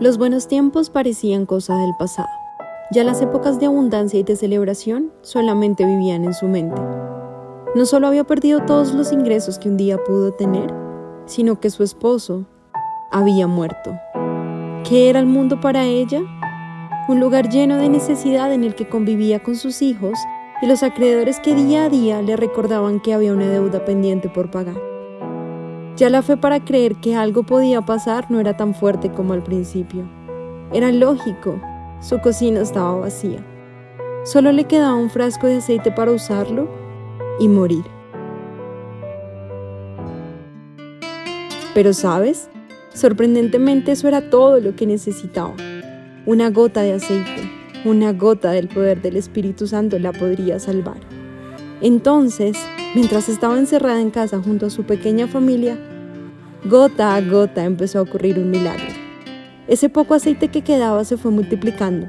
Los buenos tiempos parecían cosa del pasado. Ya las épocas de abundancia y de celebración solamente vivían en su mente. No solo había perdido todos los ingresos que un día pudo tener, sino que su esposo había muerto. ¿Qué era el mundo para ella? Un lugar lleno de necesidad en el que convivía con sus hijos y los acreedores que día a día le recordaban que había una deuda pendiente por pagar. Ya la fe para creer que algo podía pasar no era tan fuerte como al principio. Era lógico, su cocina estaba vacía. Solo le quedaba un frasco de aceite para usarlo y morir. Pero sabes, sorprendentemente eso era todo lo que necesitaba. Una gota de aceite, una gota del poder del Espíritu Santo la podría salvar. Entonces, mientras estaba encerrada en casa junto a su pequeña familia, gota a gota empezó a ocurrir un milagro. Ese poco aceite que quedaba se fue multiplicando,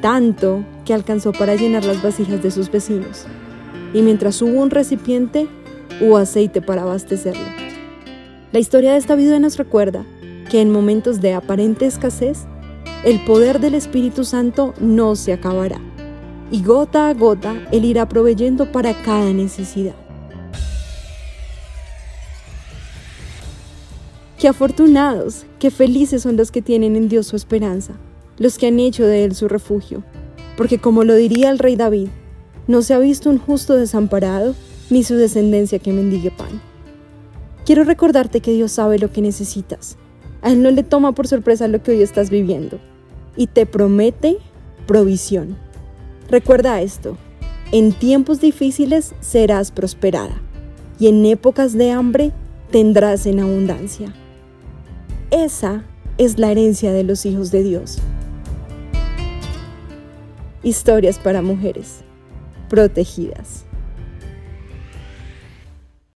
tanto que alcanzó para llenar las vasijas de sus vecinos. Y mientras hubo un recipiente, hubo aceite para abastecerlo. La historia de esta vida nos recuerda que en momentos de aparente escasez, el poder del Espíritu Santo no se acabará y gota a gota Él irá proveyendo para cada necesidad. Qué afortunados, qué felices son los que tienen en Dios su esperanza, los que han hecho de Él su refugio, porque como lo diría el rey David, no se ha visto un justo desamparado, ni su descendencia que mendigue pan. Quiero recordarte que Dios sabe lo que necesitas. A Él no le toma por sorpresa lo que hoy estás viviendo y te promete provisión. Recuerda esto, en tiempos difíciles serás prosperada y en épocas de hambre tendrás en abundancia. Esa es la herencia de los hijos de Dios. Historias para mujeres protegidas.